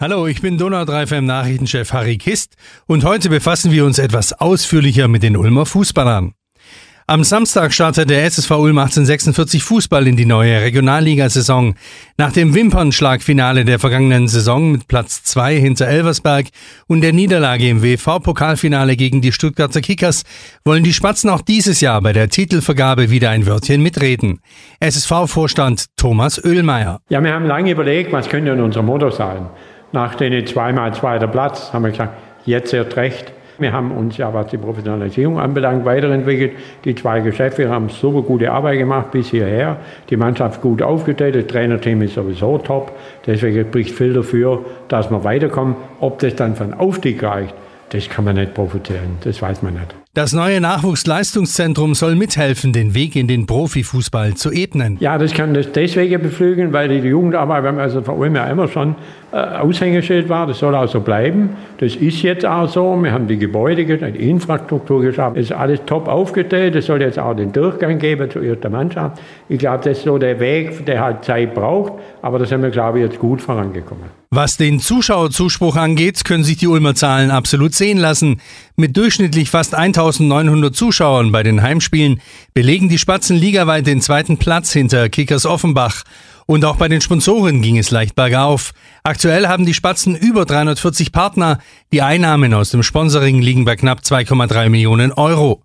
Hallo, ich bin Donau 3 FM Nachrichtenchef Harry Kist und heute befassen wir uns etwas ausführlicher mit den Ulmer Fußballern. Am Samstag startet der SSV Ulm 1846 Fußball in die neue Regionalligasaison. Nach dem Wimpernschlagfinale der vergangenen Saison mit Platz 2 hinter Elversberg und der Niederlage im WV-Pokalfinale gegen die Stuttgarter Kickers wollen die Spatzen auch dieses Jahr bei der Titelvergabe wieder ein Wörtchen mitreden. SSV-Vorstand Thomas Oehlmeier. Ja, wir haben lange überlegt, was könnte unser Motto sein. Nach den zweimal zweiter Platz haben wir gesagt, jetzt erst recht wir haben uns ja, was die Professionalisierung anbelangt, weiterentwickelt. Die zwei Geschäfte haben super gute Arbeit gemacht bis hierher. Die Mannschaft gut aufgestellt, das Trainerteam ist sowieso top. Deswegen spricht viel dafür, dass wir weiterkommen. Ob das dann für einen Aufstieg reicht, das kann man nicht profitieren. Das weiß man nicht. Das neue Nachwuchsleistungszentrum soll mithelfen, den Weg in den Profifußball zu ebnen. Ja, das kann das deswegen beflügeln, weil die Jugendarbeit beim also allem ja immer schon äh, Aushängeschild war. Das soll auch so bleiben. Das ist jetzt auch so. Wir haben die Gebäude, die Infrastruktur geschaffen. Es ist alles top aufgestellt. Es soll jetzt auch den Durchgang geben zur ersten Mannschaft. Ich glaube, das ist so der Weg, der halt Zeit braucht. Aber da sind wir, glaube ich, jetzt gut vorangekommen. Was den Zuschauerzuspruch angeht, können sich die Ulmer Zahlen absolut sehen lassen. Mit durchschnittlich fast 1900 Zuschauern bei den Heimspielen belegen die Spatzen ligaweit den zweiten Platz hinter Kickers Offenbach. Und auch bei den Sponsoren ging es leicht bergauf. Aktuell haben die Spatzen über 340 Partner. Die Einnahmen aus dem Sponsoring liegen bei knapp 2,3 Millionen Euro.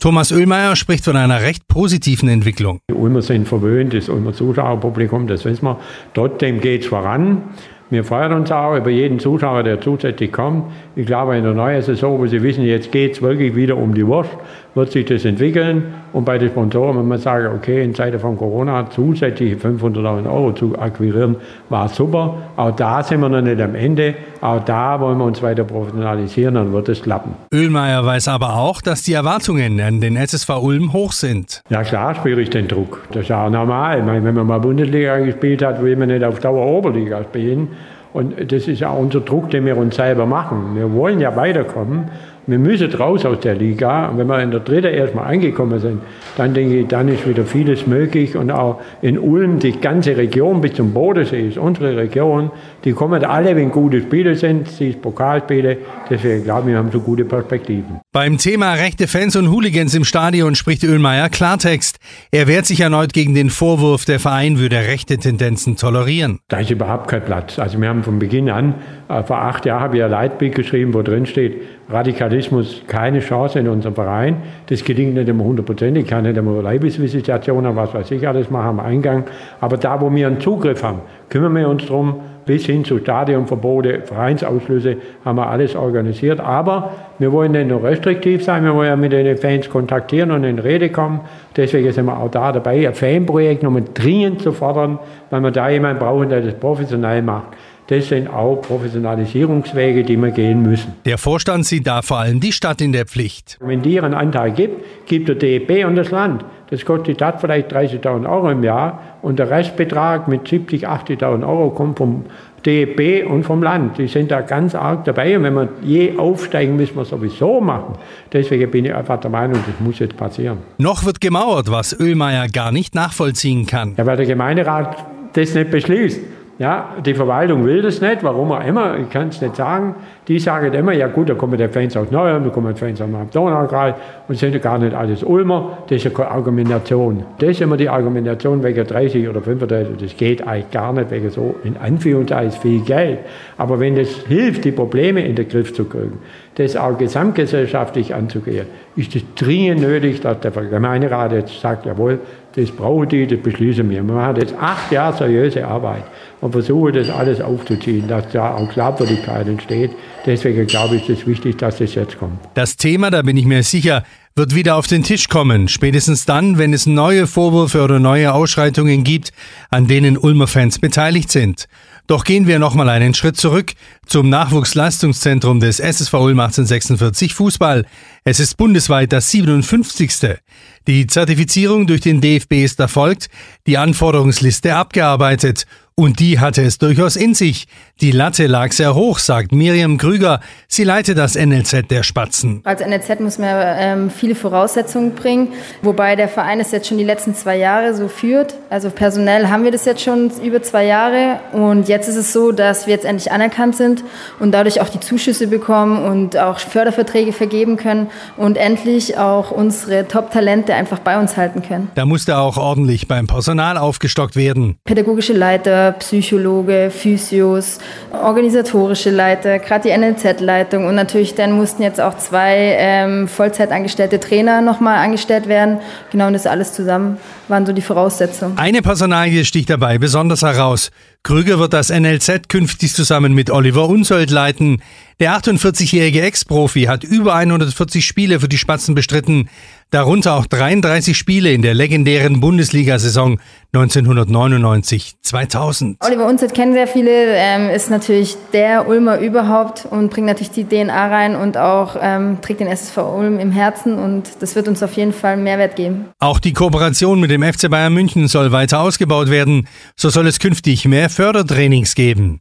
Thomas Oehlmeier spricht von einer recht positiven Entwicklung. Die Ulmer sind verwöhnt, das Ulmer Zuschauerpublikum, das wissen wir. Trotzdem geht es voran. Wir freuen uns auch über jeden Zuschauer, der zusätzlich kommt. Ich glaube, in der neuen Saison, wo Sie wissen, jetzt geht es wirklich wieder um die Wurst, wird sich das entwickeln. Und bei den Sponsoren, wenn man sagt, okay, in Zeiten von Corona zusätzliche 500.000 Euro zu akquirieren, war super. Auch da sind wir noch nicht am Ende. Auch da wollen wir uns weiter professionalisieren, dann wird es klappen. Oehlmeier weiß aber auch, dass die Erwartungen an den SSV Ulm hoch sind. Ja klar spüre ich den Druck. Das ist auch normal. Meine, wenn man mal Bundesliga gespielt hat, will man nicht auf Dauer Oberliga spielen. Und das ist ja unser Druck, den wir uns selber machen. Wir wollen ja weiterkommen. Wir müssen raus aus der Liga. Und wenn wir in der dritten erstmal angekommen sind, dann denke ich, dann ist wieder vieles möglich. Und auch in Ulm, die ganze Region bis zum Bodensee ist unsere Region. Die kommen alle, wenn gute Spiele sind, sie ist Pokalspiele. Deswegen glaube ich, wir haben so gute Perspektiven. Beim Thema rechte Fans und Hooligans im Stadion spricht Ölmeier Klartext. Er wehrt sich erneut gegen den Vorwurf, der Verein würde rechte Tendenzen tolerieren. Da ist überhaupt kein Platz. Also wir haben von Beginn an, vor acht Jahren habe ich ein Leitbild geschrieben, wo drin steht, Radikalismus keine Chance in unserem Verein. Das gelingt nicht immer hundertprozentig. Ich kann nicht immer Leibesvisitationen, was weiß ich alles machen am Eingang. Aber da, wo wir einen Zugriff haben, kümmern wir uns darum, bis hin zu Stadionverbote, Vereinsausschlüsse, haben wir alles organisiert. Aber wir wollen nicht nur restriktiv sein, wir wollen ja mit den Fans kontaktieren und in Rede kommen. Deswegen sind wir auch da dabei, ein Fanprojekt nochmal dringend zu fordern, weil wir da jemanden brauchen, der das professionell macht. Das sind auch Professionalisierungswege, die wir gehen müssen. Der Vorstand sieht da vor allem die Stadt in der Pflicht. Wenn die ihren Anteil gibt, gibt der DEB und das Land. Das kostet die Stadt vielleicht 30.000 Euro im Jahr und der Restbetrag mit 70.000, 80.000 Euro kommt vom DEB und vom Land. Die sind da ganz arg dabei und wenn wir je aufsteigen, müssen wir sowieso machen. Deswegen bin ich einfach der Meinung, das muss jetzt passieren. Noch wird gemauert, was Ölmeier gar nicht nachvollziehen kann. Ja, weil der Gemeinderat das nicht beschließt. Ja, die Verwaltung will das nicht, warum auch immer, ich kann es nicht sagen. Die sagen immer, ja gut, da kommen die Fans aus Neuem, da kommen die Fans aus dem Donaukreis und sind ja gar nicht alles Ulmer. Das ist eine Argumentation. Das ist immer die Argumentation wegen 30 oder 35, das geht eigentlich gar nicht wegen so, in Anführungszeichen, viel Geld. Aber wenn das hilft, die Probleme in den Griff zu kriegen, das auch gesamtgesellschaftlich anzugehen, ist es dringend nötig, dass der Gemeinderat jetzt sagt, jawohl, das brauchen die, das beschließen wir. Wir machen jetzt acht Jahre seriöse Arbeit und versuchen das alles aufzuziehen, dass da auch Glaubwürdigkeit entsteht. Deswegen glaube ich, ist es wichtig, dass das jetzt kommt. Das Thema, da bin ich mir sicher, wird wieder auf den Tisch kommen. Spätestens dann, wenn es neue Vorwürfe oder neue Ausschreitungen gibt, an denen Ulmer Fans beteiligt sind. Doch gehen wir nochmal einen Schritt zurück zum Nachwuchsleistungszentrum des SSV Ulm 1846 Fußball. Es ist bundesweit das 57. Die Zertifizierung durch den DFB ist erfolgt, die Anforderungsliste abgearbeitet und die hatte es durchaus in sich. Die Latte lag sehr hoch, sagt Miriam Krüger. Sie leitet das NLZ der Spatzen. Als NLZ muss man ähm, viele Voraussetzungen bringen, wobei der Verein es jetzt schon die letzten zwei Jahre so führt. Also personell haben wir das jetzt schon über zwei Jahre und jetzt ist es so, dass wir jetzt endlich anerkannt sind und dadurch auch die Zuschüsse bekommen und auch Förderverträge vergeben können und endlich auch unsere Top-Talente einfach bei uns halten können. Da musste auch ordentlich beim Personal aufgestockt werden. Pädagogische Leiter, Psychologe, Physios, organisatorische Leiter, gerade die NLZ-Leitung und natürlich dann mussten jetzt auch zwei ähm, Vollzeitangestellte Trainer nochmal angestellt werden. Genau, und das alles zusammen waren so die Voraussetzungen. Eine Personalie sticht dabei besonders heraus. Krüger wird das NLZ künftig zusammen mit Oliver Unsold leiten. Der 48-jährige Ex-Profi hat über 140 Spiele für die Spatzen bestritten, darunter auch 33 Spiele in der legendären Bundesliga-Saison 1999-2000. Oliver Unsold kennen sehr viele, ähm, ist natürlich der Ulmer überhaupt und bringt natürlich die DNA rein und auch ähm, trägt den SSV Ulm im Herzen und das wird uns auf jeden Fall Mehrwert geben. Auch die Kooperation mit dem FC Bayern München soll weiter ausgebaut werden. So soll es künftig mehr Fördertrainings geben.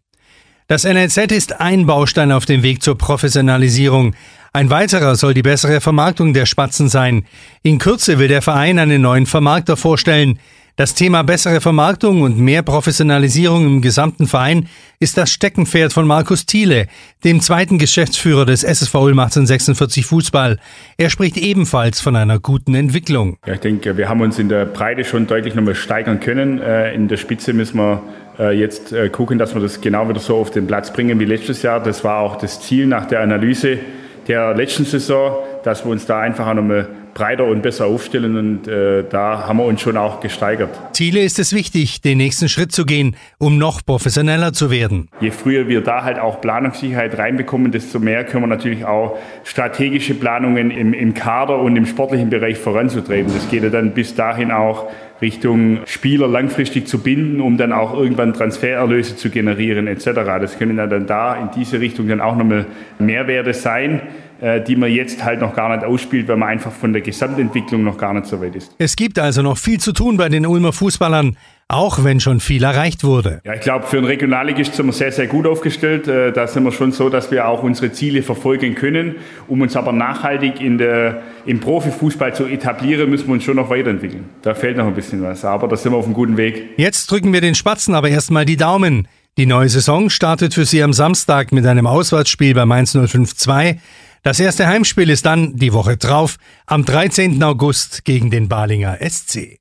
Das NLZ ist ein Baustein auf dem Weg zur Professionalisierung. Ein weiterer soll die bessere Vermarktung der Spatzen sein. In Kürze will der Verein einen neuen Vermarkter vorstellen. Das Thema bessere Vermarktung und mehr Professionalisierung im gesamten Verein ist das Steckenpferd von Markus Thiele, dem zweiten Geschäftsführer des SSV Ulm 1846 Fußball. Er spricht ebenfalls von einer guten Entwicklung. Ja, ich denke, wir haben uns in der Breite schon deutlich nochmal steigern können. Äh, in der Spitze müssen wir jetzt äh, gucken, dass wir das genau wieder so auf den Platz bringen wie letztes Jahr. Das war auch das Ziel nach der Analyse der letzten Saison, dass wir uns da einfach nochmal breiter und besser aufstellen und äh, da haben wir uns schon auch gesteigert. Ziele ist es wichtig, den nächsten Schritt zu gehen, um noch professioneller zu werden. Je früher wir da halt auch Planungssicherheit reinbekommen, desto mehr können wir natürlich auch strategische Planungen im, im Kader und im sportlichen Bereich voranzutreiben. Das geht ja dann bis dahin auch Richtung Spieler langfristig zu binden, um dann auch irgendwann Transfererlöse zu generieren etc. Das können dann da in diese Richtung dann auch nochmal Mehrwerte sein. Äh, die man jetzt halt noch gar nicht ausspielt, weil man einfach von der Gesamtentwicklung noch gar nicht so weit ist. Es gibt also noch viel zu tun bei den Ulmer Fußballern, auch wenn schon viel erreicht wurde. Ja, ich glaube, für einen Regionalligist sind wir sehr, sehr gut aufgestellt. Äh, da sind wir schon so, dass wir auch unsere Ziele verfolgen können. Um uns aber nachhaltig in der, im Profifußball zu etablieren, müssen wir uns schon noch weiterentwickeln. Da fehlt noch ein bisschen was, aber da sind wir auf einem guten Weg. Jetzt drücken wir den Spatzen aber erstmal die Daumen. Die neue Saison startet für Sie am Samstag mit einem Auswärtsspiel bei Mainz 052. Das erste Heimspiel ist dann die Woche drauf am 13. August gegen den Balinger SC.